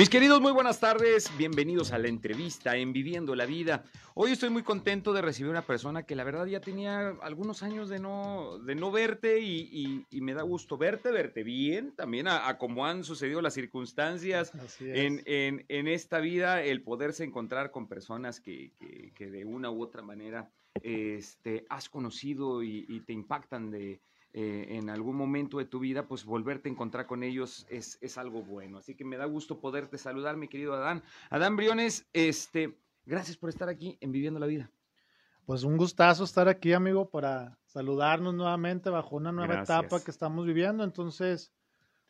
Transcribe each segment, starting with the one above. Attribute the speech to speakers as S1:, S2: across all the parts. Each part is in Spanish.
S1: Mis queridos, muy buenas tardes. Bienvenidos a la entrevista en Viviendo la Vida. Hoy estoy muy contento de recibir a una persona que la verdad ya tenía algunos años de no, de no verte y, y- y me da gusto verte, verte bien, también a, a cómo han sucedido las circunstancias en, en- en esta vida, el poderse encontrar con personas que, que- que de una u otra manera este, has conocido y, y te impactan de, eh, en algún momento de tu vida, pues volverte a encontrar con ellos es, es algo bueno. Así que me da gusto poderte saludar, mi querido Adán. Adán Briones, este, gracias por estar aquí en Viviendo la Vida.
S2: Pues un gustazo estar aquí, amigo, para saludarnos nuevamente bajo una nueva
S1: Gracias.
S2: etapa que estamos viviendo. Entonces,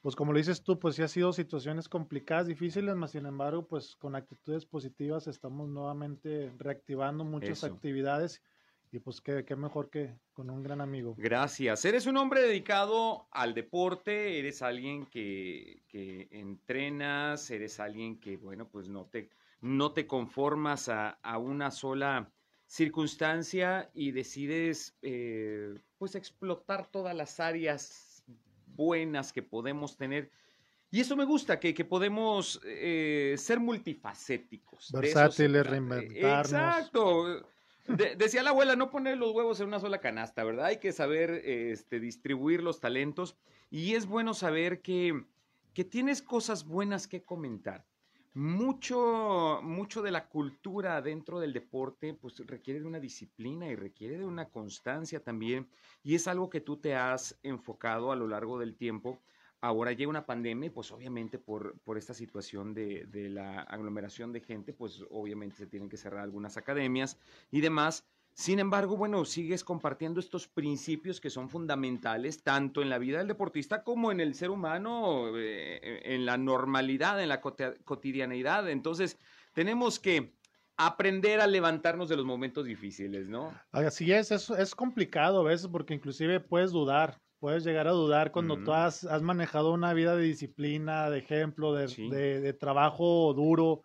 S2: pues como lo dices tú, pues sí ha sido situaciones complicadas, difíciles, mas sin embargo, pues con actitudes positivas estamos nuevamente reactivando muchas
S1: Eso.
S2: actividades y pues qué, qué mejor que con un gran amigo.
S1: Gracias. Eres un hombre dedicado al deporte, eres alguien que, que entrenas, eres alguien que, bueno, pues no te, no te conformas a, a una sola circunstancia y decides, eh, pues, explotar todas las áreas buenas que podemos tener. Y eso me gusta, que, que podemos eh, ser multifacéticos.
S2: Versátiles, reinventarnos.
S1: Exacto. De- decía la abuela, no poner los huevos en una sola canasta, ¿verdad? Hay que saber este, distribuir los talentos y es bueno saber que, que tienes cosas buenas que comentar. Mucho, mucho de la cultura dentro del deporte pues requiere de una disciplina y requiere de una constancia también y es algo que tú te has enfocado a lo largo del tiempo. Ahora llega una pandemia pues obviamente por, por esta situación de, de la aglomeración de gente, pues obviamente se tienen que cerrar algunas academias y demás. Sin embargo, bueno, sigues compartiendo estos principios que son fundamentales tanto en la vida del deportista como en el ser humano, eh, en la normalidad, en la cotidianeidad. Entonces, tenemos que aprender a levantarnos de los momentos difíciles, ¿no?
S2: Así es, es, es complicado a veces porque inclusive puedes dudar, puedes llegar a dudar cuando tú has, has manejado una vida de disciplina, de ejemplo, de,
S1: Sí.
S2: de- de trabajo duro,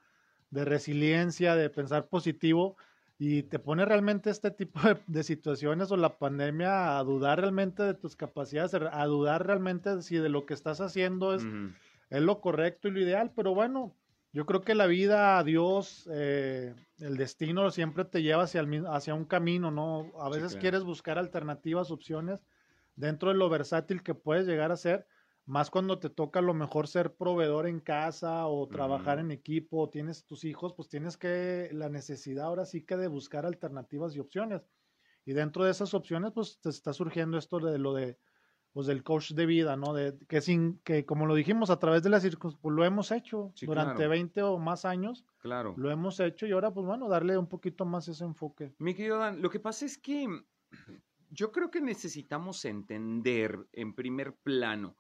S2: de resiliencia, de pensar positivo y te pone realmente este tipo de, de situaciones o la pandemia a dudar realmente de tus capacidades, a dudar realmente si de lo que estás haciendo es, es lo correcto y lo ideal, pero bueno, yo creo que la vida, Dios, eh, el destino siempre te lleva hacia, el, mi- hacia un camino, ¿no? A
S1: Sí,
S2: veces
S1: claro.
S2: quieres buscar alternativas, opciones dentro de lo versátil que puedes llegar a ser, más cuando te toca a lo mejor ser proveedor en casa o trabajar en equipo, o tienes tus hijos, pues tienes que, la necesidad ahora sí que de buscar alternativas y opciones. Y dentro de esas opciones, pues te está surgiendo esto de lo de, pues del coach de vida, ¿no? De, que sin, que como lo dijimos, a través de las circunstancias, pues lo hemos hecho
S1: Sí,
S2: durante
S1: claro.
S2: 20 o más años,
S1: Claro.
S2: lo hemos hecho y ahora, pues bueno, darle un poquito más ese enfoque.
S1: Mi querido Dan, lo que pasa es que yo creo que necesitamos entender en primer plano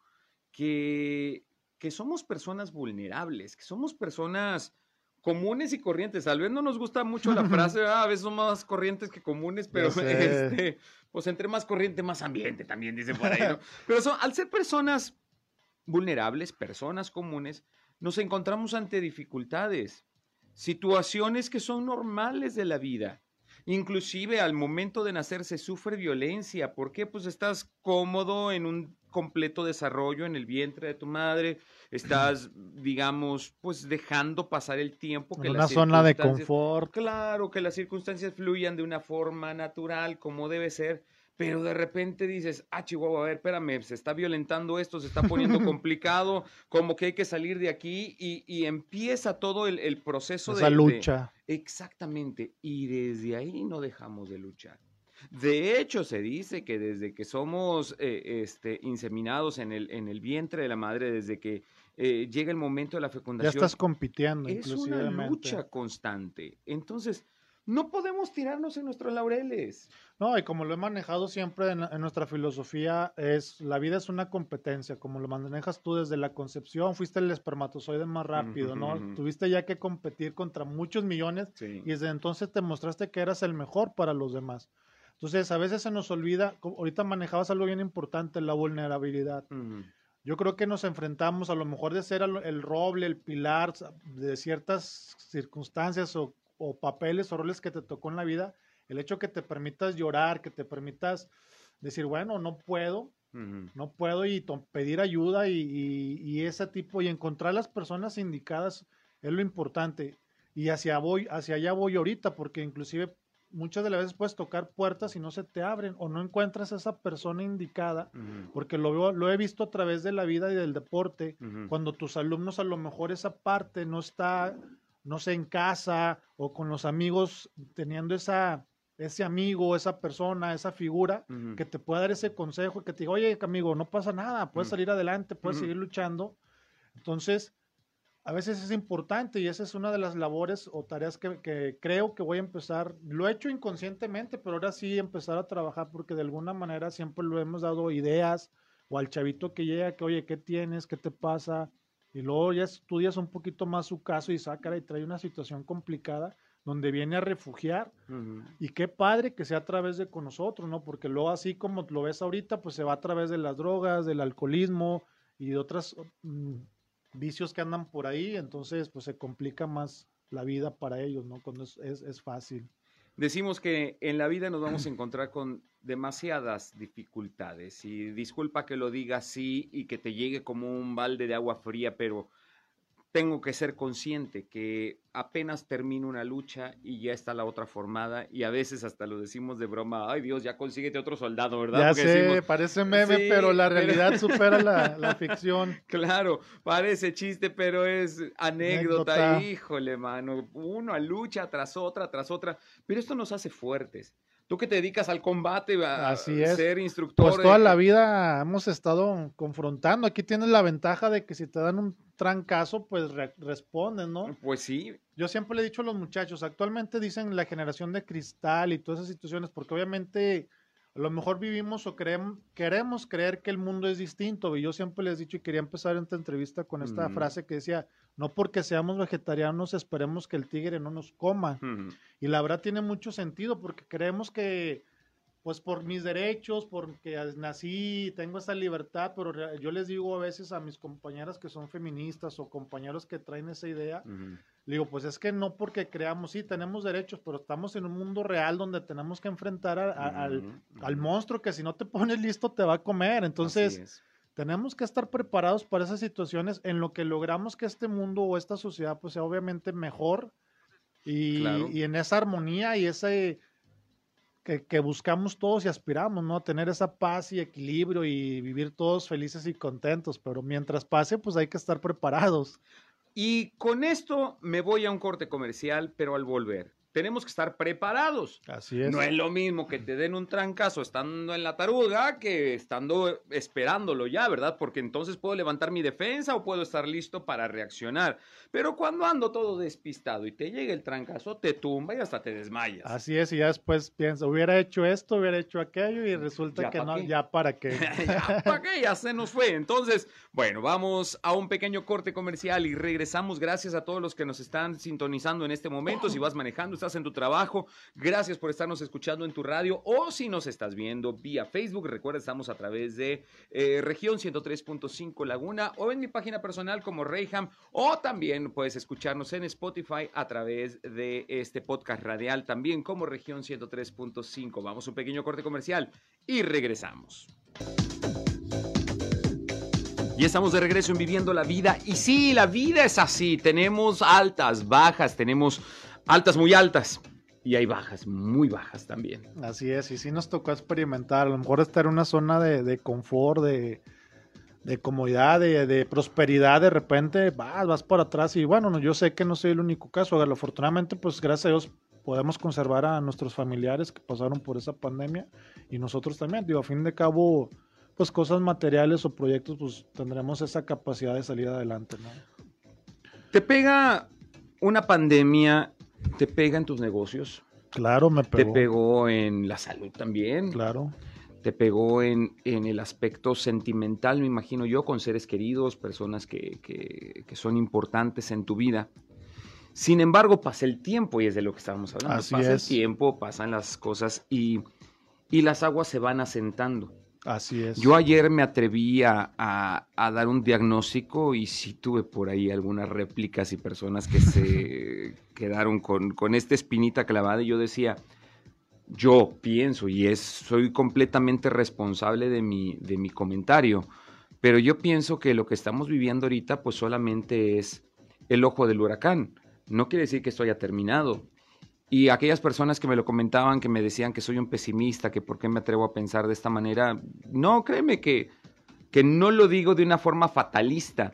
S1: que, que somos personas vulnerables, que somos personas comunes y corrientes. Tal vez no nos gusta mucho la frase, "Ah, a veces somos más corrientes que comunes, pero este, pues entre más corriente, más ambiente también, dice por ahí, ¿no? Pero son- al ser personas vulnerables, personas comunes, nos encontramos ante dificultades, situaciones que son normales de la vida. Inclusive al momento de nacer se sufre violencia. ¿Por qué? Pues estás cómodo en un completo desarrollo en el vientre de tu madre, estás, digamos, pues dejando pasar el tiempo que
S2: En una zona de confort.
S1: Claro, que las circunstancias fluyan de una forma natural, como debe ser, pero de repente dices, ah, Chihuahua, a ver, espérame, se está violentando esto, se está poniendo complicado, como que hay que salir de aquí y, y empieza todo el, el proceso de-
S2: Esa
S1: de,
S2: lucha.
S1: Exactamente, y desde ahí no dejamos de luchar. De hecho, se dice que desde que somos eh, este, inseminados en el, en el vientre de la madre, desde que eh, llega el momento de la
S2: Ya
S1: fecundación,
S2: estás compitiendo,
S1: es una lucha constante. Entonces, no podemos tirarnos en nuestros laureles.
S2: No, y como lo he manejado siempre en, en, nuestra filosofía, es la vida es una competencia, como lo manejas tú desde la concepción, fuiste el espermatozoide más rápido, ¿no? Tuviste ya que competir contra muchos millones y desde entonces te mostraste que eras el mejor para los demás. Entonces, a veces se nos olvida, ahorita manejabas algo bien importante, la vulnerabilidad. Yo creo que nos enfrentamos a lo mejor de ser el roble, el pilar de ciertas circunstancias o, papeles o roles que te tocó en la vida, el hecho que te permitas llorar, que te permitas decir, bueno, no puedo, no puedo y pedir ayuda y, y, ese tipo, y encontrar las personas indicadas es lo importante. Y hacia, voy, hacia allá voy ahorita, porque inclusive muchas de las veces puedes tocar puertas y no se te abren o no encuentras a esa persona indicada, porque lo, veo, lo he visto a través de la vida y del deporte, cuando tus alumnos a lo mejor esa parte no está, no sé, en casa o con los amigos teniendo esa, ese amigo, esa persona, esa figura que te pueda dar ese consejo y que te diga, oye, amigo, no pasa nada, puedes salir adelante, puedes seguir luchando. Entonces, a veces es importante y esa es una de las labores o tareas que, creo que voy a empezar, lo he hecho inconscientemente, pero ahora sí empezar a trabajar porque de alguna manera siempre lo hemos dado ideas o al chavito que llega que, oye, ¿qué tienes? ¿Qué te pasa? Y luego ya estudias un poquito más su caso y saca y trae una situación complicada donde viene a refugiar. Y qué padre que sea a través de con nosotros, ¿no? Porque luego así como lo ves ahorita, pues se va a través de las drogas, del alcoholismo y de otras mm, vicios que andan por ahí, entonces pues se complica más la vida para ellos, ¿no? Cuando es, es, fácil.
S1: Decimos que en la vida nos vamos a encontrar con demasiadas dificultades y disculpa que lo diga así y que te llegue como un balde de agua fría, pero tengo que ser consciente que apenas termino una lucha y ya está la otra formada y a veces hasta lo decimos de broma, ay Dios, ya consíguete otro soldado, ¿verdad?
S2: Ya sé, parece meme, pero la realidad supera la, ficción.
S1: Claro, parece chiste, pero es anécdota. híjole, mano, uno lucha tras otra, tras otra, pero esto nos hace fuertes. Tú que te dedicas al combate, a ser instructor.
S2: Pues toda la vida hemos estado confrontando. Aquí tienes la ventaja de que si te dan un trancazo, pues responden, ¿no?
S1: Pues sí.
S2: Yo siempre le he dicho a los muchachos, actualmente dicen la generación de cristal y todas esas situaciones, porque obviamente a lo mejor vivimos o creemos, queremos creer que el mundo es distinto. Y yo siempre les he dicho y quería empezar esta entrevista con esta frase que decía, no porque seamos vegetarianos esperemos que el tigre no nos coma. Y la verdad tiene mucho sentido porque creemos que, pues por mis derechos, porque nací, tengo esa libertad, pero yo les digo a veces a mis compañeras que son feministas o compañeros que traen esa idea, le digo, pues es que no porque creamos, sí, tenemos derechos, pero estamos en un mundo real donde tenemos que enfrentar al, monstruo que si no te pones listo te va a comer. Entonces, tenemos que estar preparados para esas situaciones en lo que logramos que este mundo o esta sociedad pues sea obviamente mejor y, y en esa armonía y ese... Que, que, buscamos todos y aspiramos, ¿no? Tener esa paz y equilibrio y vivir todos felices y contentos, pero mientras pase, pues hay que estar preparados.
S1: Y con esto me voy a un corte comercial, pero al volver tenemos que estar preparados.
S2: Así es.
S1: No es lo mismo que te den un trancazo estando en la taruga que estando esperándolo ya, ¿verdad? Porque entonces puedo levantar mi defensa o puedo estar listo para reaccionar. Pero cuando ando todo despistado y te llega el trancazo, te tumba y hasta te desmayas.
S2: Así es, y ya después pienso, hubiera hecho esto, hubiera hecho aquello y resulta que no, ya para qué.
S1: ya para qué, ya se nos fue. Entonces, bueno, vamos a un pequeño corte comercial y regresamos. Gracias a todos los que nos están sintonizando en este momento. Si vas manejando, en tu trabajo. Gracias por estarnos escuchando en tu radio o si nos estás viendo vía Facebook. Recuerda, estamos a través de eh, región 103.5 Laguna o en mi página personal como Reyham o también puedes escucharnos en Spotify a través de este podcast radial también como región 103.5. Vamos a un pequeño corte comercial y regresamos. Y estamos de regreso en Viviendo la Vida. Y sí, la vida es así. Tenemos altas, bajas, tenemos altas muy altas. Y hay bajas, muy bajas también.
S2: Así es, y sí nos tocó experimentar, a lo mejor estar en una zona de, confort, de, comodidad, de, prosperidad, de repente vas, vas para atrás y bueno, yo sé que no soy el único caso, afortunadamente pues gracias a Dios podemos conservar a nuestros familiares que pasaron por esa pandemia y nosotros también, digo, a fin de cabo, pues cosas materiales o proyectos, pues tendremos esa capacidad de salir adelante, ¿no?
S1: Te pega una pandemia te pega en tus negocios,
S2: Claro, me
S1: pegó. Te pegó en la salud también.
S2: Claro.
S1: Te pegó en, en el aspecto sentimental, me imagino yo, con seres queridos, personas que, que, que son importantes en tu vida. Sin embargo, pasa el tiempo y es de lo que estábamos hablando. pasa el tiempo, pasan las cosas y, y las aguas se van asentando.
S2: Así es.
S1: Yo ayer me atreví a, dar un diagnóstico y sí tuve por ahí algunas réplicas y personas que se quedaron con, con, esta espinita clavada y yo decía, yo pienso y es, soy completamente responsable de mi, de mi comentario, pero yo pienso que lo que estamos viviendo ahorita pues solamente es el ojo del huracán. No quiere decir que esto haya terminado. Y aquellas personas que me lo comentaban, que me decían que soy un pesimista, que por qué me atrevo a pensar de esta manera, no, créeme que, que no lo digo de una forma fatalista,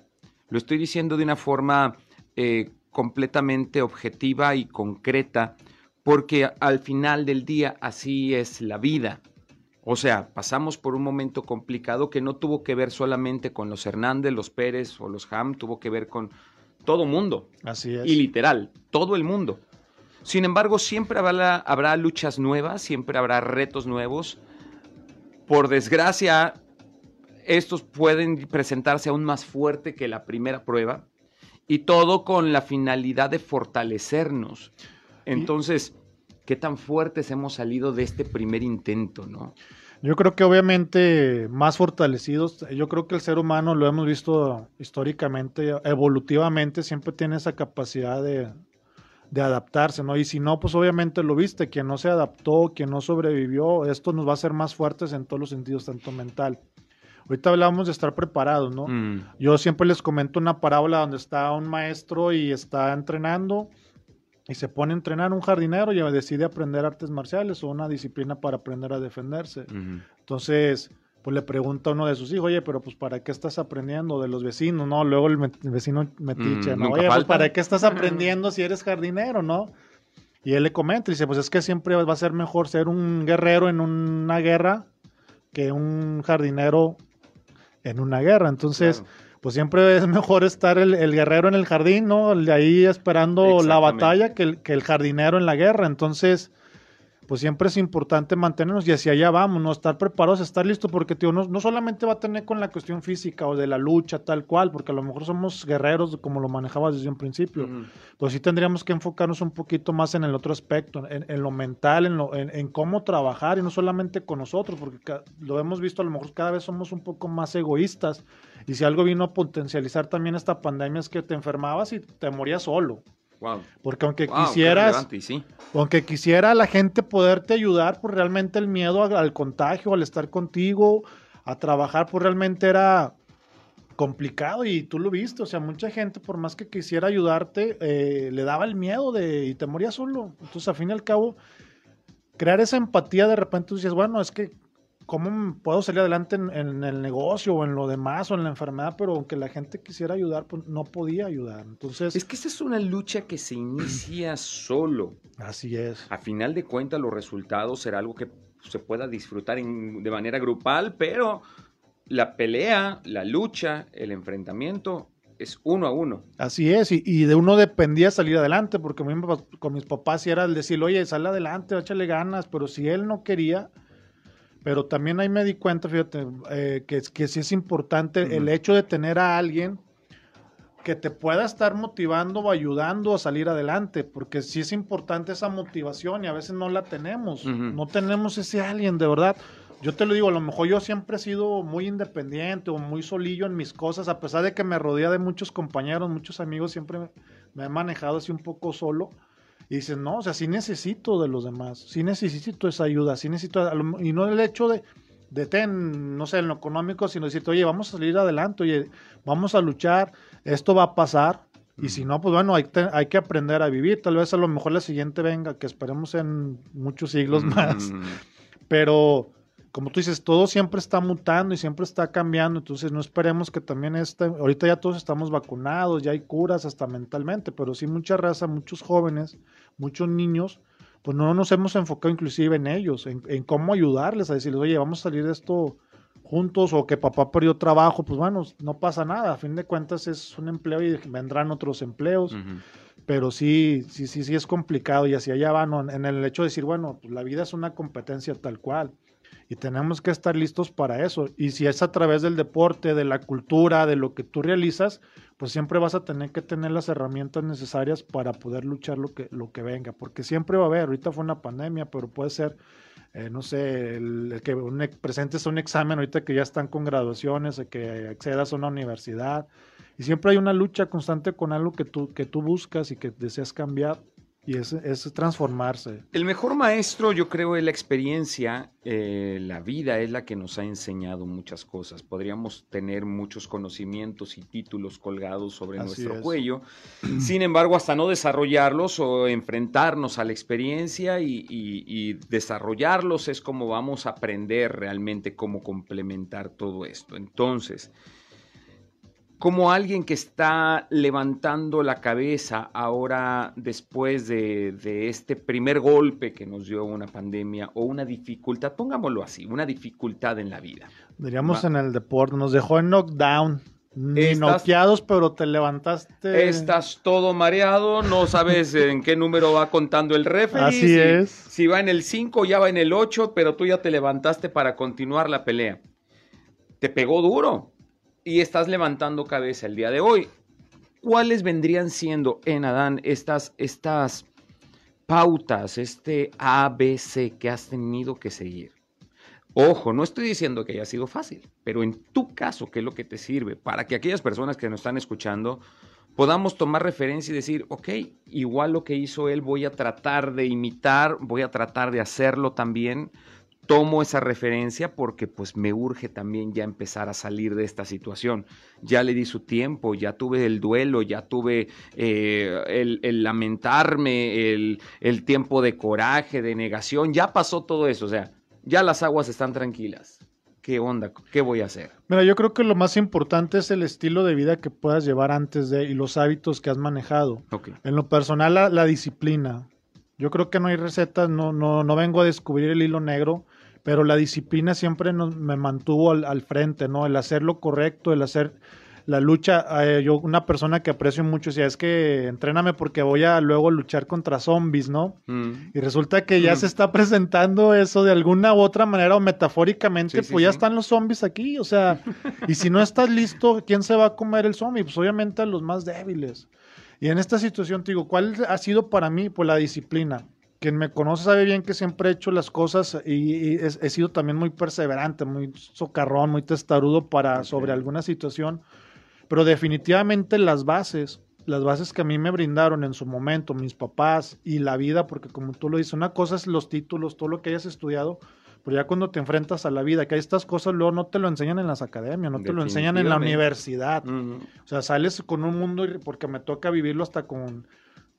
S1: lo estoy diciendo de una forma eh, completamente objetiva y concreta, porque al final del día así es la vida. O sea, pasamos por un momento complicado que no tuvo que ver solamente con los Hernández, los Pérez o los Ham, tuvo que ver con todo mundo.
S2: Así es.
S1: Y literal, todo el mundo. Sin embargo, siempre habrá, habrá luchas nuevas, siempre habrá retos nuevos. Por desgracia, estos pueden presentarse aún más fuerte que la primera prueba y todo con la finalidad de fortalecernos. Entonces, ¿qué tan fuertes hemos salido de este primer intento, no?
S2: Yo creo que obviamente más fortalecidos, yo creo que el ser humano lo hemos visto históricamente, evolutivamente, siempre tiene esa capacidad de, de adaptarse, ¿no? Y si no, pues obviamente lo viste, quien no se adaptó, quien no sobrevivió, esto nos va a hacer más fuertes en todos los sentidos, tanto mental. Ahorita hablamos de estar preparados, ¿no? Mm. Yo siempre les comento una parábola donde está un maestro y está entrenando y se pone a entrenar un jardinero y decide aprender artes marciales o una disciplina para aprender a defenderse. Entonces, pues le pregunta a uno de sus hijos, oye, pero pues ¿para qué estás aprendiendo de los vecinos, no? Luego el, vecino metiche, mm, ¿no? Oye, pues ¿para qué estás aprendiendo si eres jardinero, no? Y él le comenta, y dice, pues es que siempre va a ser mejor ser un guerrero en una guerra que un jardinero en una guerra. Entonces, pues siempre es mejor estar el, guerrero en el jardín, ¿no? De ahí esperando la batalla que que el jardinero en la guerra. Entonces, pues siempre es importante mantenernos y hacia allá vamos, ¿no? Estar preparados, estar listos, porque, tío, no, no, solamente va a tener con la cuestión física o de la lucha, tal cual, porque a lo mejor somos guerreros, como lo manejabas desde un principio, pues sí tendríamos que enfocarnos un poquito más en el otro aspecto, en, lo mental, en, lo, en, cómo trabajar y no solamente con nosotros, porque lo hemos visto, a lo mejor cada vez somos un poco más egoístas y si algo vino a potencializar también esta pandemia es que te enfermabas y te morías solo. Porque aunque quisieras, aunque quisiera la gente poderte ayudar, pues realmente el miedo al, contagio, al estar contigo, a trabajar, pues realmente era complicado y tú lo viste, o sea, mucha gente por más que quisiera ayudarte, eh, le daba el miedo de y te moría solo. Entonces, al fin y al cabo, crear esa empatía de repente tú dices, bueno, es que cómo puedo salir adelante en, el negocio o en lo demás o en la enfermedad, pero aunque la gente quisiera ayudar, pues no podía ayudar. Entonces.
S1: Es que esa es una lucha que se inicia solo.
S2: Así es.
S1: A final de cuentas, los resultados será algo que se pueda disfrutar de manera grupal, pero la pelea, la lucha, el enfrentamiento es uno a uno.
S2: Así es, y, de uno dependía salir adelante, porque con mis papás era el decir, oye, sal adelante, échale ganas, pero si él no quería, pero también ahí me di cuenta, fíjate, eh, que, que sí es importante el hecho de tener a alguien que te pueda estar motivando o ayudando a salir adelante, porque sí es importante esa motivación y a veces no la tenemos, no tenemos ese alguien de verdad. Yo te lo digo, a lo mejor yo siempre he sido muy independiente o muy solillo en mis cosas, a pesar de que me rodea de muchos compañeros, muchos amigos, siempre me he manejado así un poco solo y dices, no, o sea, sí necesito de los demás, sí necesito esa ayuda, sí necesito, y no el hecho de, de ten, no sé, en lo económico, sino decir, oye, vamos a salir adelante, oye, vamos a luchar, esto va a pasar, y si no, pues bueno, hay, hay, que aprender a vivir. Tal vez a lo mejor la siguiente venga, que esperemos en muchos siglos más. Pero como tú dices, todo siempre está mutando y siempre está cambiando, entonces no esperemos que también este, ahorita ya todos estamos vacunados, ya hay curas hasta mentalmente, pero sí mucha raza, muchos jóvenes, muchos niños, pues no nos hemos enfocado inclusive en ellos, en, cómo ayudarles a decirles, oye, vamos a salir de esto juntos o que papá perdió trabajo, pues bueno, no pasa nada, a fin de cuentas es un empleo y vendrán otros empleos. pero sí, sí, sí, sí es complicado y hacia allá van en el hecho de decir, bueno, pues la vida es una competencia tal cual y tenemos que estar listos para eso. Y si es a través del deporte, de la cultura, de lo que tú realizas, pues siempre vas a tener que tener las herramientas necesarias para poder luchar lo que, lo que venga, porque siempre va a haber, ahorita fue una pandemia, pero puede ser, eh, no sé, el, que un, presentes un examen ahorita que ya están con graduaciones, el que accedas a una universidad, y siempre hay una lucha constante con algo que tú, que tú buscas y que deseas cambiar. Y es, es, transformarse.
S1: El mejor maestro, yo creo, es la experiencia. Eh, la vida es la que nos ha enseñado muchas cosas. Podríamos tener muchos conocimientos y títulos colgados sobre nuestro cuello. Sin embargo, hasta no desarrollarlos o enfrentarnos a la experiencia y, y desarrollarlos es como vamos a aprender realmente cómo complementar todo esto. Entonces, como alguien que está levantando la cabeza ahora después de, este primer golpe que nos dio una pandemia o una dificultad, pongámoslo así, una dificultad en la vida.
S2: Diríamos en el deporte, nos dejó en knockdown. Ni noqueados, pero te levantaste.
S1: Estás todo mareado, no sabes en qué número va contando el referee.
S2: Así es.
S1: Si va en el 5, ya va en el 8, pero tú ya te levantaste para continuar la pelea. Te pegó duro, y estás levantando cabeza el día de hoy. ¿Cuáles vendrían siendo en Adán estas, estas pautas, este ABC que has tenido que seguir? Ojo, no estoy diciendo que haya sido fácil, pero en tu caso, ¿qué es lo que te sirve? Para que aquellas personas que nos están escuchando podamos tomar referencia y decir, ok, igual lo que hizo él voy a tratar de imitar, voy a tratar de hacerlo también tomo esa referencia porque pues me urge también ya empezar a salir de esta situación. Ya le di su tiempo, ya tuve el duelo, ya tuve eh, el, lamentarme, el, el tiempo de coraje, de negación, ya pasó todo eso, o sea, ya las aguas están tranquilas. ¿Qué onda? ¿Qué voy a hacer?
S2: Mira, yo creo que lo más importante es el estilo de vida que puedas llevar antes de y los hábitos que has manejado. En lo personal, la, disciplina. Yo creo que no hay recetas, no, no, no vengo a descubrir el hilo negro pero la disciplina siempre me mantuvo al, frente, ¿no? El hacer lo correcto, el hacer la lucha. Eh, yo, una persona que aprecio mucho, decía, es que entréname porque voy a luego luchar contra zombies, ¿no? Mm. Y resulta que ya mm. se está presentando eso de alguna u otra manera o metafóricamente, pues ya están los zombies aquí, o sea, y si no estás listo, ¿quién se va a comer el zombie? Pues obviamente a los más débiles. Y en esta situación, te digo, ¿cuál ha sido para mí? Pues la disciplina quien me conoce sabe bien que siempre he hecho las cosas y, he, sido también muy perseverante, muy socarrón, muy testarudo para sobre alguna situación, pero definitivamente las bases, las bases que a mí me brindaron en su momento mis papás y la vida, porque como tú lo dices, una cosa es los títulos, todo lo que hayas estudiado, pero ya cuando te enfrentas a la vida, que hay estas cosas luego no te lo enseñan en las academias, no te lo enseñan en la universidad. O sea, sales con un mundo, porque me toca vivirlo hasta con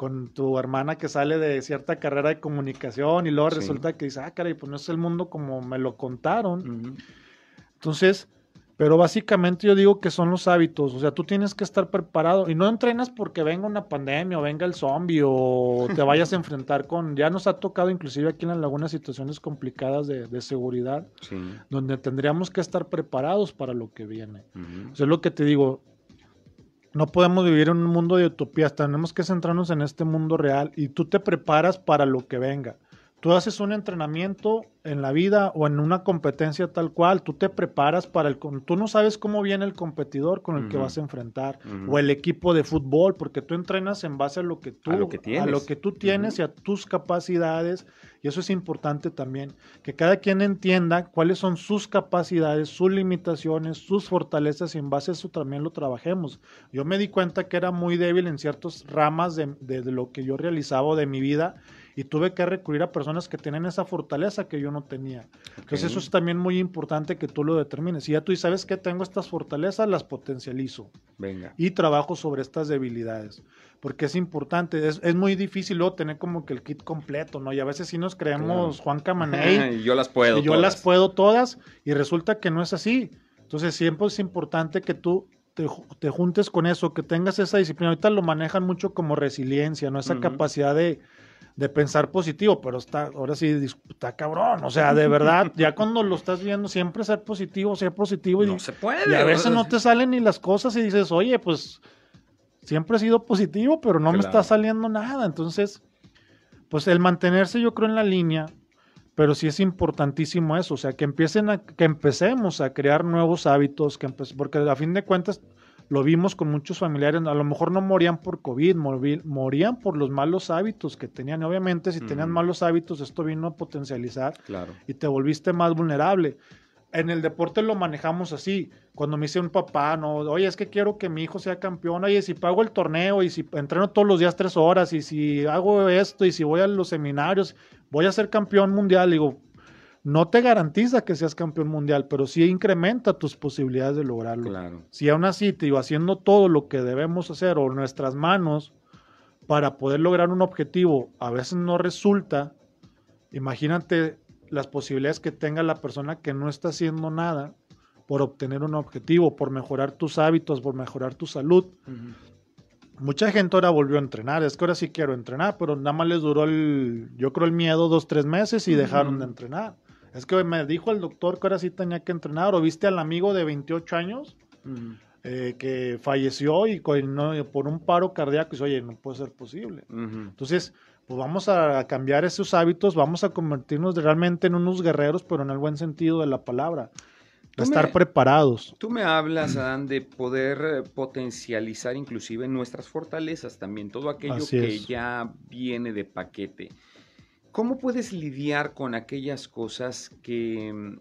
S2: con tu hermana que sale de cierta carrera de comunicación y luego resulta que dice, ah, caray, pues no es el mundo como me lo contaron. Entonces, pero básicamente yo digo que son los hábitos, o sea, tú tienes que estar preparado y no entrenas porque venga una pandemia o venga el zombie o te vayas a enfrentar con, ya nos ha tocado inclusive aquí en la laguna situaciones complicadas de, seguridad, donde tendríamos que estar preparados para lo que viene. O sea, es lo que te digo, no podemos vivir en un mundo de utopías, tenemos que centrarnos en este mundo real y tú te preparas para lo que venga. Tú haces un entrenamiento en la vida o en una competencia tal cual, tú te preparas para el... Tú no sabes cómo viene el competidor con el que vas a enfrentar o el equipo de fútbol, porque tú entrenas en base a lo que tú, a lo que, tienes. A lo que tú tienes y a tus capacidades. Y eso es importante también, que cada quien entienda cuáles son sus capacidades, sus limitaciones, sus fortalezas y en base a eso también lo trabajemos. Yo me di cuenta que era muy débil en ciertas ramas de, de, de lo que yo realizaba de mi vida y tuve que recurrir a personas que tienen esa fortaleza que yo no tenía. Entonces eso es también muy importante que tú lo determines. Y ya tú sabes que tengo estas fortalezas, las potencializo.
S1: Venga.
S2: Y trabajo sobre estas debilidades. Porque es importante, es, es muy difícil luego tener como que el kit completo, ¿no? Y a veces sí nos creemos Juan Camaney.
S1: y yo las puedo.
S2: Y yo las puedo todas. Y resulta que no es así. Entonces siempre es importante que tú te, te, juntes con eso, que tengas esa disciplina. Ahorita lo manejan mucho como resiliencia, ¿no? Esa capacidad de, de pensar positivo, pero está, ahora sí, está cabrón. O sea, de verdad, ya cuando lo estás viendo, siempre ser positivo, ser positivo.
S1: Y, no se puede.
S2: Y a veces no te salen ni las cosas y dices, oye, pues siempre he sido positivo, pero no me está saliendo nada. Entonces, pues el mantenerse yo creo en la línea, pero sí es importantísimo eso, o sea, que empiecen a, que empecemos a crear nuevos hábitos, que porque a fin de cuentas lo vimos con muchos familiares, a lo mejor no morían por COVID, morí- morían por los malos hábitos que tenían. Y obviamente si tenían malos hábitos, esto vino a potencializar
S1: Claro.
S2: y te volviste más vulnerable. En el deporte lo manejamos así. Cuando me dice un papá, no, oye, es que quiero que mi hijo sea campeón, oye, si pago el torneo y si entreno todos los días tres horas y si hago esto y si voy a los seminarios, voy a ser campeón mundial. Digo, no te garantiza que seas campeón mundial, pero sí incrementa tus posibilidades de lograrlo.
S1: Claro.
S2: Si aún así, te digo, haciendo todo lo que debemos hacer o nuestras manos para poder lograr un objetivo, a veces no resulta, imagínate las posibilidades que tenga la persona que no está haciendo nada por obtener un objetivo, por mejorar tus hábitos, por mejorar tu salud. Mucha gente ahora volvió a entrenar, es que ahora sí quiero entrenar, pero nada más les duró el, yo creo el miedo dos, tres meses y dejaron de entrenar. Es que me dijo el doctor que ahora sí tenía que entrenar, o viste al amigo de 28 años eh, que falleció y con- no, por un paro cardíaco, y dice, oye, no puede ser posible. Entonces, pues vamos a cambiar esos hábitos, vamos a convertirnos de- realmente en unos guerreros, pero en el buen sentido de la palabra.
S1: Tú
S2: estar
S1: me-
S2: preparados.
S1: Tú me hablas, Adán, de poder eh, potencializar inclusive nuestras fortalezas también, todo aquello
S2: Así
S1: que
S2: es.
S1: ya viene de paquete. ¿Cómo puedes lidiar con aquellas cosas que mm,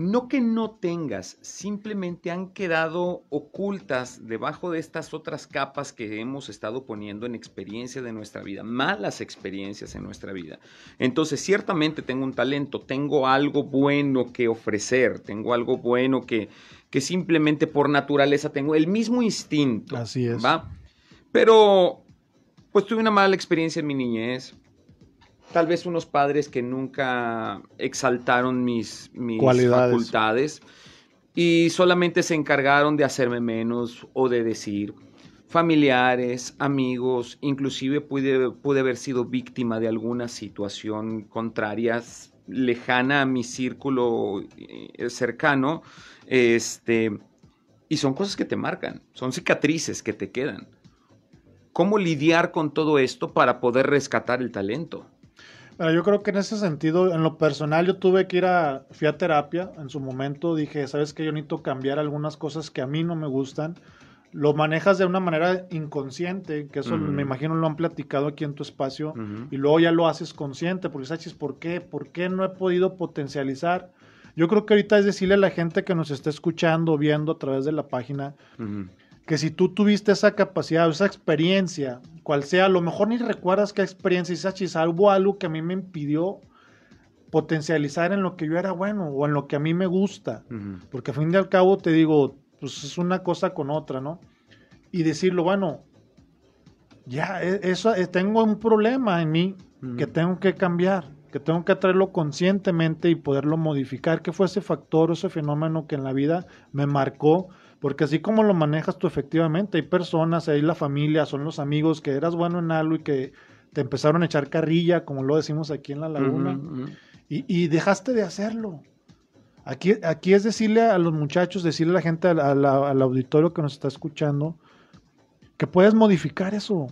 S1: no que no tengas, simplemente han quedado ocultas debajo de estas otras capas que hemos estado poniendo en experiencia de nuestra vida, malas experiencias en nuestra vida? Entonces, ciertamente tengo un talento, tengo algo bueno que ofrecer, tengo algo bueno que, que simplemente por naturaleza tengo el mismo instinto.
S2: Así es.
S1: ¿va? Pero, pues tuve una mala experiencia en mi niñez. Tal vez unos padres que nunca exaltaron mis, mis
S2: Cualidades.
S1: facultades y solamente se encargaron de hacerme menos o de decir familiares, amigos, inclusive pude, pude haber sido víctima de alguna situación contraria, lejana a mi círculo eh, cercano, este, y son cosas que te marcan, son cicatrices que te quedan. ¿Cómo lidiar con todo esto para poder rescatar el talento?
S2: Pero yo creo que en ese sentido, en lo personal, yo tuve que ir a, fui a terapia en su momento, dije, sabes que yo necesito cambiar algunas cosas que a mí no me gustan. Lo manejas de una manera inconsciente, que eso me imagino lo han platicado aquí en tu espacio, y luego ya lo haces consciente, porque sabes, ¿por qué? ¿Por qué no he podido potencializar? Yo creo que ahorita es decirle a la gente que nos está escuchando, viendo a través de la página,
S1: Ujú.
S2: Que si tú tuviste esa capacidad, esa experiencia, cual sea, a lo mejor ni recuerdas qué experiencia, dices, "Ah, hubo algo que a mí me impidió potencializar en lo que yo era bueno o en lo que a mí me gusta. Porque a fin de al cabo te digo, pues es una cosa con otra, ¿no? Y decirlo, bueno, ya, e- eso, eh, tengo un problema en mí que tengo que cambiar, que tengo que traerlo conscientemente y poderlo modificar. ¿Qué fue ese factor, ese fenómeno que en la vida me marcó? Porque así como lo manejas tú efectivamente, hay personas, hay la familia, son los amigos que eras bueno en algo y que te empezaron a echar carrilla, como lo decimos aquí en la laguna, y, y dejaste de hacerlo. Aquí, aquí es decirle a los muchachos, decirle a la gente, a la- a la- al auditorio que nos está escuchando, que puedes modificar eso,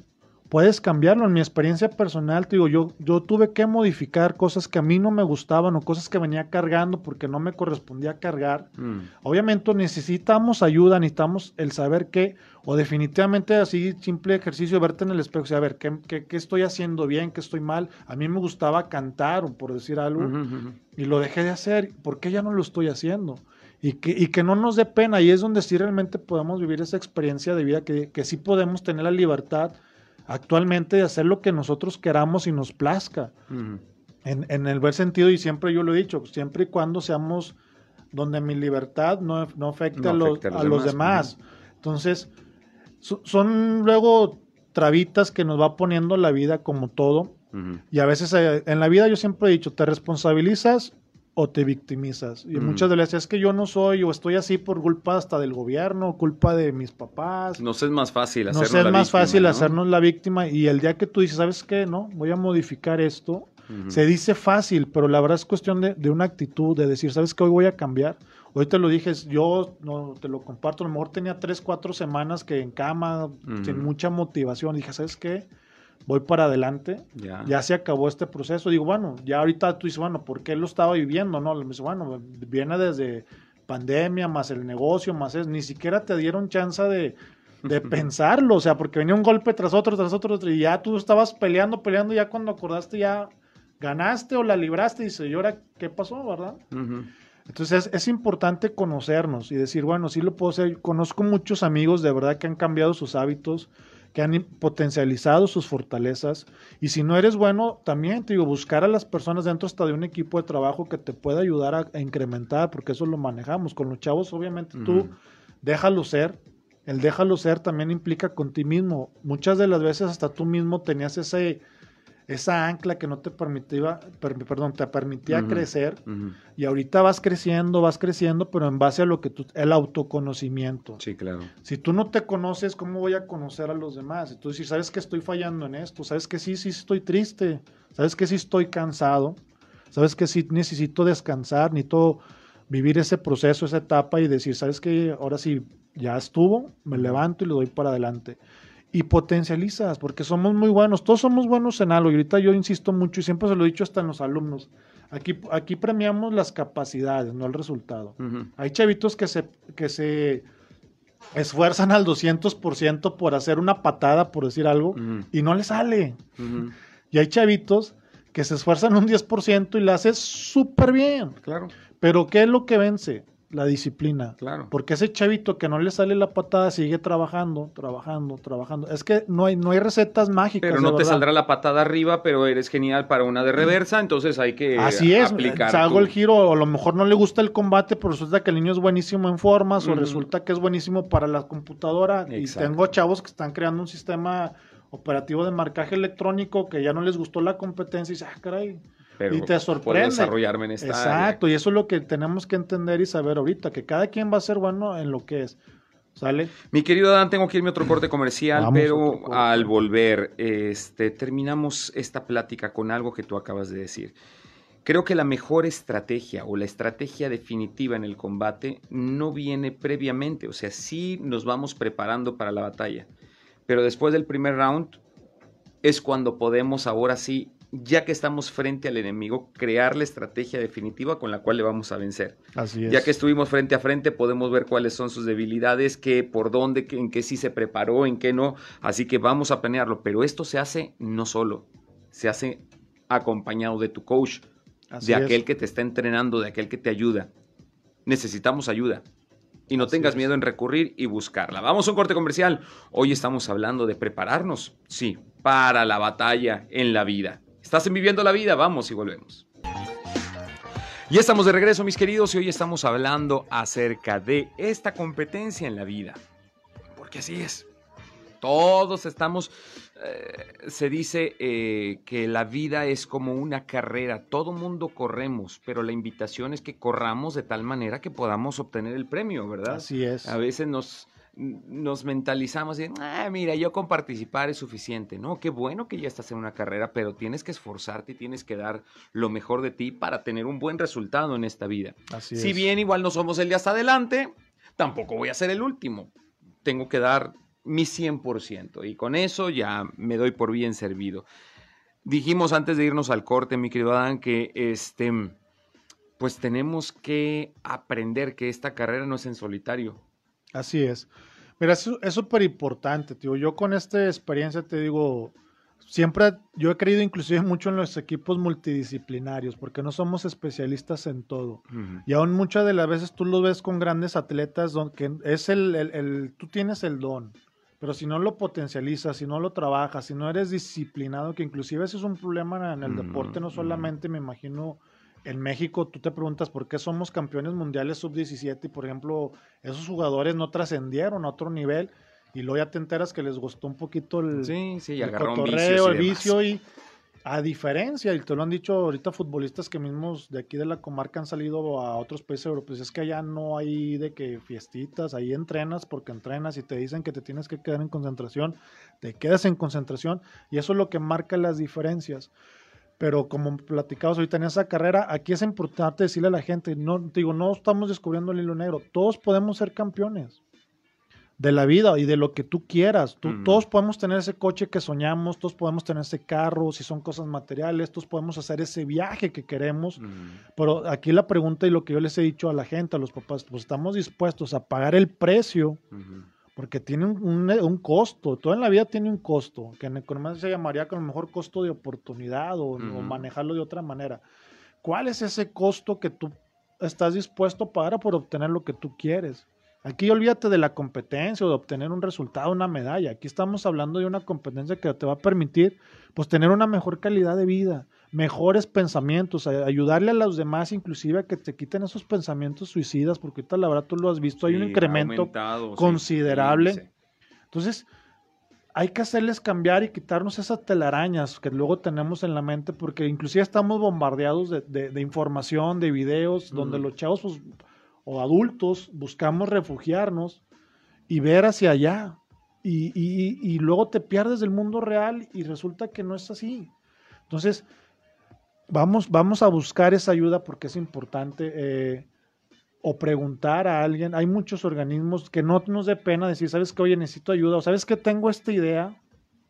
S2: puedes cambiarlo. En mi experiencia personal, te digo, yo, yo tuve que modificar cosas que a mí no me gustaban o cosas que venía cargando porque no me correspondía cargar.
S1: Mm.
S2: Obviamente necesitamos ayuda, necesitamos el saber qué, o definitivamente así, simple ejercicio, verte en el espejo, o sea, a ver, ¿qué, qué, qué estoy haciendo bien, qué estoy mal? A mí me gustaba cantar, o por decir algo, y lo dejé de hacer, ¿por qué ya no lo estoy haciendo? Y que, y que no nos dé pena, y es donde sí realmente podemos vivir esa experiencia de vida, que, que sí podemos tener la libertad actualmente de hacer lo que nosotros queramos y nos plazca, en, en el buen sentido, y siempre yo lo he dicho, siempre y cuando seamos donde mi libertad no, no afecte
S1: No
S2: a, los, a los demás. Entonces, so- son luego trabitas que nos va poniendo la vida como todo. Y a veces eh, en la vida yo siempre he dicho, te responsabilizas o te victimizas. Y
S1: Mm.
S2: muchas veces es que yo no soy o estoy así por culpa hasta del gobierno, culpa de mis papás.
S1: Nos es más fácil
S2: No
S1: hacernos
S2: sé, es
S1: la
S2: más
S1: víctima,
S2: fácil
S1: ¿no?
S2: hacernos la víctima y el día que tú dices, ¿sabes qué? No, voy a modificar esto. Se dice fácil, pero la verdad es cuestión de, de una actitud, de decir, ¿sabes qué? Hoy voy a cambiar. Hoy te lo dije, yo no te lo comparto, a lo mejor tenía tres, cuatro semanas que en cama, sin mucha motivación. Dije, ¿sabes qué? Voy para adelante, ya. ya se acabó este proceso. Digo, bueno, ya ahorita tú dices, bueno, ¿por qué lo estaba viviendo? No, me dice, bueno, viene desde pandemia, más el negocio, más es, ni siquiera te dieron chance de, de pensarlo, o sea, porque venía un golpe tras otro, tras otro, y ya tú estabas peleando, peleando, ya cuando acordaste ya ganaste o la libraste y dice, ¿y ahora qué pasó, verdad? Entonces es, importante conocernos y decir, bueno, sí lo puedo hacer. Conozco muchos amigos de verdad que han cambiado sus hábitos, que han potencializado sus fortalezas. Y si no eres bueno, también te digo, buscar a las personas dentro hasta de un equipo de trabajo que te pueda ayudar a, incrementar, porque eso lo manejamos. Con los chavos, obviamente tú déjalo ser. El déjalo ser también implica con ti mismo. Muchas de las veces hasta tú mismo tenías ese esa ancla que no te permitía, perdón, te permitía crecer y ahorita vas creciendo, vas creciendo, pero en base a lo que tú, el autoconocimiento.
S1: Sí, claro.
S2: Si tú no te conoces, ¿cómo voy a conocer a los demás? Entonces, si sabes que estoy fallando en esto, sabes que sí, sí estoy triste, sabes que sí estoy cansado, sabes que sí necesito descansar, necesito vivir ese proceso, esa etapa y decir, sabes que ahora sí, ya estuvo, me levanto y le doy para adelante y potencializas, porque somos muy buenos, todos somos buenos en algo, y ahorita yo insisto mucho y siempre se lo he dicho hasta en los alumnos, aquí, aquí premiamos las capacidades, no el resultado. Hay chavitos que se, que se esfuerzan al 200% por hacer una patada, por decir algo, y no les sale. Y hay chavitos que se esfuerzan un 10% y le haces súper bien.
S1: Claro.
S2: Pero ¿qué es lo que vence? La disciplina.
S1: Claro.
S2: Porque ese chavito que no le sale la patada sigue trabajando, trabajando, trabajando. Es que no hay, no hay recetas mágicas.
S1: Pero no te saldrá la patada arriba, pero eres genial para una de reversa, entonces hay que
S2: Así es, aplicar. hago el giro, o a lo mejor no le gusta el combate, pero resulta que el niño es buenísimo en formas, o resulta que es buenísimo para la computadora. Y tengo chavos que están creando un sistema operativo de marcaje electrónico que ya no les gustó la competencia y dice, ah, caray y te sorprende.
S1: desarrollarme en esta
S2: Exacto, y eso es lo que tenemos que entender y saber ahorita, que cada quien va a ser bueno en lo que es. ¿Sale?
S1: Mi querido Dan, tengo que irme a otro corte comercial, pero al volver, este, terminamos esta plática con algo que tú acabas de decir. Creo que la mejor estrategia o la estrategia definitiva en el combate no viene previamente, o sea, sí nos vamos preparando para la batalla, pero después del primer round es cuando podemos ahora sí ya que estamos frente al enemigo, crear la estrategia definitiva con la cual le vamos a vencer.
S2: Así es.
S1: Ya que estuvimos frente a frente, podemos ver cuáles son sus debilidades, qué, por dónde, en qué sí se preparó, en qué no. Así que vamos a planearlo. Pero esto se hace no solo, se hace acompañado de tu coach, de aquel que te está entrenando, de aquel que te ayuda. Necesitamos ayuda. Y no tengas miedo en recurrir y buscarla. Vamos a un corte comercial. Hoy estamos hablando de prepararnos, sí, para la batalla en la vida. Estás en Viviendo la Vida, vamos y volvemos. Y estamos de regreso, mis queridos, y hoy estamos hablando acerca de esta competencia en la vida. Porque así es. Todos estamos, eh, se dice eh, que la vida es como una carrera, todo mundo corremos, pero la invitación es que corramos de tal manera que podamos obtener el premio, ¿verdad?
S2: Así es.
S1: A veces nos, nos mentalizamos y, ah, mira, yo con participar es suficiente. No, qué bueno que ya estás en una carrera, pero tienes que esforzarte y tienes que dar lo mejor de ti para tener un buen resultado en esta vida.
S2: Así
S1: si bien igual no somos el de hasta adelante, tampoco voy a ser el último. Tengo que dar mi 100% y con eso ya me doy por bien servido. Dijimos antes de irnos al corte, mi querido Adán, que este, pues tenemos que aprender que esta carrera no es en solitario
S2: Así es. Mira, es súper importante, tío. Yo con esta experiencia te digo, siempre yo he creído inclusive mucho en los equipos multidisciplinarios, porque no somos especialistas en todo. Y aún muchas de las veces tú lo ves con grandes atletas, que es el, el, tú tienes el don, pero si no lo potencializas, si no lo trabajas, si no eres disciplinado, que inclusive ese es un problema en el deporte, no solamente me imagino en México tú te preguntas por qué somos campeones mundiales sub-17 y por ejemplo esos jugadores no trascendieron a otro nivel y luego ya te enteras que les gustó un poquito el,
S1: sí, sí,
S2: el cotorreo, el vicio y a diferencia, y te lo han dicho ahorita futbolistas que mismos de aquí de la comarca han salido a otros países europeos, es que allá no hay de que fiestitas, ahí entrenas porque entrenas y te dicen que te tienes que quedar en concentración, te quedas en concentración y eso es lo que marca las diferencias. Pero como platicamos ahorita en esa carrera, aquí es importante decirle a la gente, no digo, no estamos descubriendo el hilo negro, todos podemos ser campeones de la vida y de lo que tú quieras. Tú, Todos podemos tener ese coche que soñamos, todos podemos tener ese carro, si son cosas materiales, todos podemos hacer ese viaje que queremos. Pero aquí la pregunta y lo que yo les he dicho a la gente, a los papás, pues estamos dispuestos a pagar el precio. Porque tiene un, un, costo, todo en la vida tiene un costo, que en economía se llamaría con el mejor costo de oportunidad o, manejarlo de otra manera. ¿Cuál es ese costo que tú estás dispuesto a pagar por obtener lo que tú quieres? Aquí olvídate de la competencia o de obtener un resultado, una medalla. Aquí estamos hablando de una competencia que te va a permitir pues tener una mejor calidad de vida, mejores pensamientos, ayudarle a los demás inclusive a que te quiten esos pensamientos suicidas, porque ahorita la verdad tú lo has visto, hay un incremento considerable. Entonces, hay que hacerles cambiar y quitarnos esas telarañas que luego tenemos en la mente, porque inclusive estamos bombardeados de, información, de videos, donde los chavos pues, o adultos buscamos refugiarnos y ver hacia allá. Y, y, luego te pierdes del mundo real y resulta que no es así. Entonces, vamos, vamos a buscar esa ayuda porque es importante. Eh, o preguntar a alguien. Hay muchos organismos que no nos dé pena decir, ¿sabes qué? Oye, necesito ayuda. O ¿sabes que Tengo esta idea,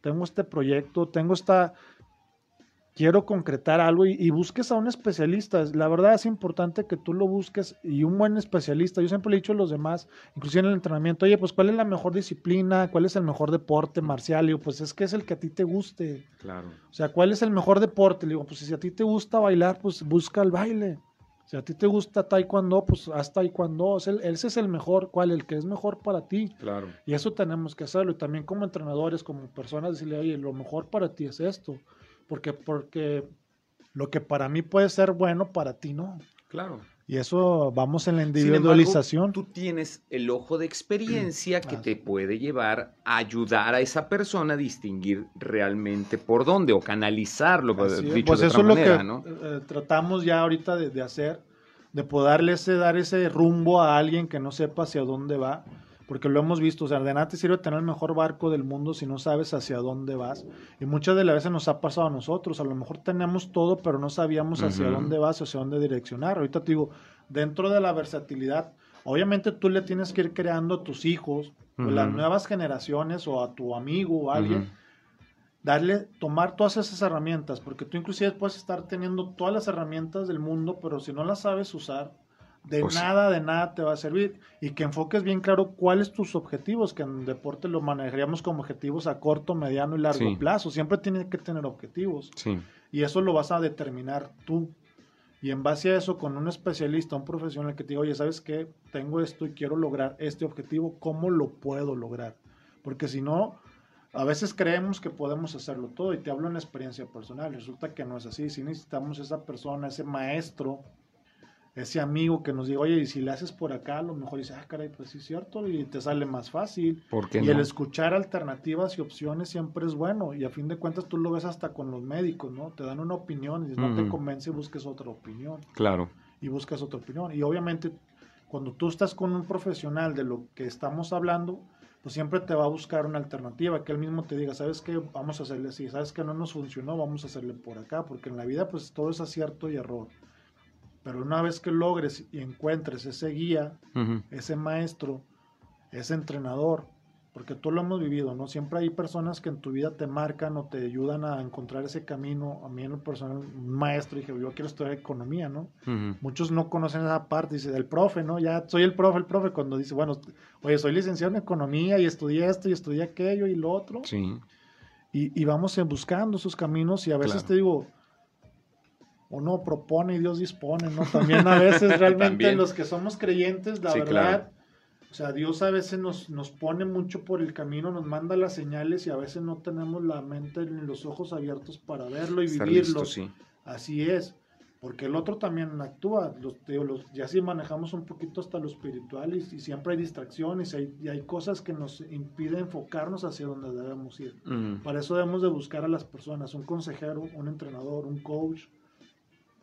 S2: tengo este proyecto, tengo esta... Quiero concretar algo y, busques a un especialista. La verdad es importante que tú lo busques y un buen especialista. Yo siempre le he dicho a los demás, inclusive en el entrenamiento, oye, pues ¿cuál es la mejor disciplina? ¿Cuál es el mejor deporte marcial? Y digo, pues es que es el que a ti te guste.
S1: Claro.
S2: O sea, ¿cuál es el mejor deporte? Le digo, pues si a ti te gusta bailar, pues busca el baile. Si a ti te gusta taekwondo, pues haz taekwondo. ese es el mejor, ¿cuál? El que es mejor para ti.
S1: Claro.
S2: Y eso tenemos que hacerlo. Y también como entrenadores, como personas, decirle, oye, lo mejor para ti es esto. Porque, porque lo que para mí puede ser bueno, para ti no.
S1: Claro.
S2: Y eso vamos en la individualización.
S1: tú tienes el ojo de experiencia que te puede llevar a ayudar a esa persona a distinguir realmente por dónde o canalizarlo.
S2: Pues, pues eso es lo que eh, tratamos ya ahorita de, hacer, de poderle dar ese rumbo a alguien que no sepa hacia dónde va porque lo hemos visto, o sea, de nada te sirve tener el mejor barco del mundo si no sabes hacia dónde vas. Y muchas de las veces nos ha pasado a nosotros, a lo mejor tenemos todo, pero no sabíamos hacia dónde vas, hacia dónde direccionar. Ahorita te digo, dentro de la versatilidad, obviamente tú le tienes que ir creando a tus hijos, o las nuevas generaciones, o a tu amigo o a alguien, darle, tomar todas esas herramientas, porque tú inclusive puedes estar teniendo todas las herramientas del mundo, pero si no las sabes usar, de pues nada, de nada te va a servir. Y que enfoques bien claro cuáles tus objetivos, que en deporte lo manejaríamos como objetivos a corto, mediano y largo plazo. Siempre tienes que tener objetivos. Y eso lo vas a determinar tú. Y en base a eso, con un especialista, un profesional que te diga, oye, ¿sabes qué? Tengo esto y quiero lograr este objetivo, ¿cómo lo puedo lograr? Porque si no, a veces creemos que podemos hacerlo todo y te hablo en experiencia personal. Resulta que no es así. Si necesitamos esa persona, ese maestro ese amigo que nos diga, oye, y si le haces por acá, a lo mejor dice, ah, caray, pues sí es cierto, y te sale más fácil. y el escuchar alternativas y opciones siempre es bueno, y a fin de cuentas tú lo ves hasta con los médicos, ¿no? Te dan una opinión y si no te convence, busques otra opinión.
S1: Claro.
S2: Y buscas otra opinión. Y obviamente, cuando tú estás con un profesional de lo que estamos hablando, pues siempre te va a buscar una alternativa, que él mismo te diga, ¿sabes qué? Vamos a hacerle así, ¿sabes que no nos funcionó? Vamos a hacerle por acá, porque en la vida pues todo es acierto y error. Pero una vez que logres y encuentres ese guía, ese maestro, ese entrenador, porque tú lo hemos vivido, ¿no? Siempre hay personas que en tu vida te marcan o te ayudan a encontrar ese camino. A mí en lo personal, un maestro, dije, yo quiero estudiar economía, ¿no? Muchos no conocen esa parte, dice, del profe, ¿no? Ya soy el profe, el profe, cuando dice, bueno, oye, soy licenciado en economía y estudié esto y estudié aquello y lo otro.
S1: Sí.
S2: Y, y vamos buscando esos caminos y a veces te digo, uno propone y Dios dispone, ¿no? También a veces realmente los que somos creyentes, la verdad, o sea, Dios a veces nos, nos pone mucho por el camino, nos manda las señales y a veces no tenemos la mente ni los ojos abiertos para verlo y vivirlo. Así es, porque el otro también actúa, los, los, ya sí manejamos un poquito hasta lo espiritual y, siempre hay distracciones y hay, cosas que nos impiden enfocarnos hacia donde debemos ir. Para eso debemos de buscar a las personas, un consejero, un entrenador, un coach,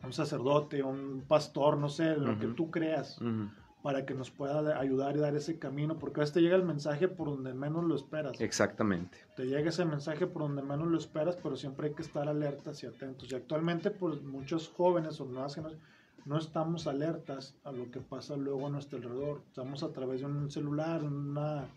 S2: un sacerdote, un pastor, no sé, lo que tú creas, para que nos pueda ayudar y dar ese camino, porque a veces te llega el mensaje por donde menos lo esperas.
S1: Exactamente.
S2: Te llega ese mensaje por donde menos lo esperas, pero siempre hay que estar alertas y atentos. Y actualmente, pues muchos jóvenes o nuevas generaciones no estamos alertas a lo que pasa luego a nuestro alrededor. Estamos a través de un celular, una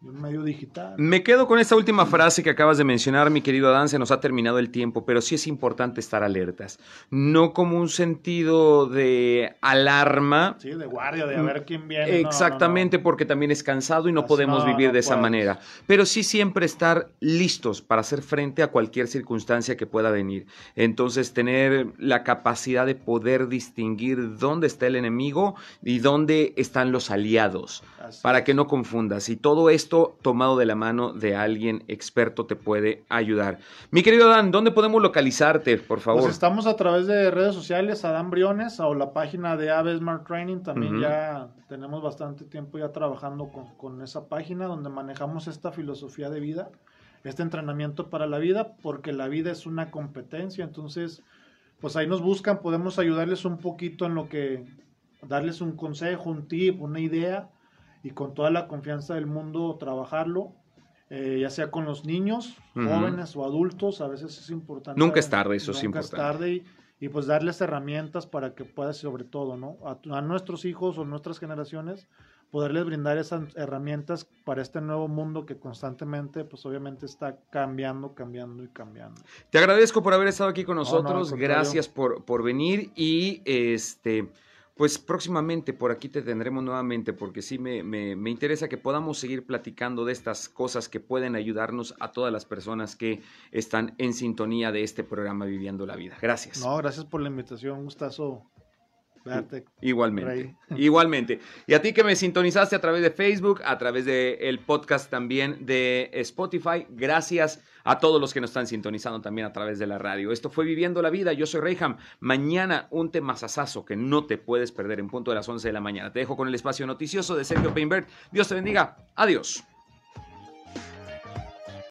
S2: un medio digital.
S1: Me quedo con esta última frase que acabas de mencionar, mi querido Adán, se nos ha terminado el tiempo, pero sí es importante estar alertas. No como un sentido de alarma.
S2: Sí, de guardia, de a ver quién viene.
S1: Exactamente, porque también es cansado y no podemos vivir de esa manera. Pero sí siempre estar listos para hacer frente a cualquier circunstancia que pueda venir. Entonces, tener la capacidad de poder distinguir dónde está el enemigo y dónde están los aliados, para que no confundas. Y todo esto tomado de la mano de alguien experto te puede ayudar. Mi querido Dan, ¿dónde podemos localizarte, por favor? Pues
S2: estamos a través de redes sociales, Adán Briones, o la página de Ave Smart Training. También ya tenemos bastante tiempo ya trabajando con, con esa página donde manejamos esta filosofía de vida, este entrenamiento para la vida, porque la vida es una competencia. Entonces, pues ahí nos buscan, podemos ayudarles un poquito en lo que, darles un consejo, un tip, una idea y con toda la confianza del mundo trabajarlo, eh, ya sea con los niños, jóvenes o adultos, a veces es importante.
S1: Nunca es tarde, eso es importante.
S2: Nunca es tarde y, pues darles herramientas para que puedas, sobre todo, ¿no? A, nuestros hijos o nuestras generaciones, poderles brindar esas herramientas para este nuevo mundo que constantemente, pues obviamente está cambiando, cambiando y cambiando.
S1: Te agradezco por haber estado aquí con nosotros, gracias por, por venir y este pues próximamente por aquí te tendremos nuevamente porque sí me, me, interesa que podamos seguir platicando de estas cosas que pueden ayudarnos a todas las personas que están en sintonía de este programa Viviendo la Vida. Gracias.
S2: No, gracias por la invitación, gustazo
S1: Igualmente, igualmente. Y a ti que me sintonizaste a través de Facebook, a través del podcast también de Spotify, gracias a todos los que nos están sintonizando también a través de la radio. Esto fue Viviendo la Vida, yo soy Reyham. Mañana un temazazazo que no te puedes perder en punto de las 11 de la mañana. Te dejo con el espacio noticioso de Sergio Peinbert. Dios te bendiga. Adiós.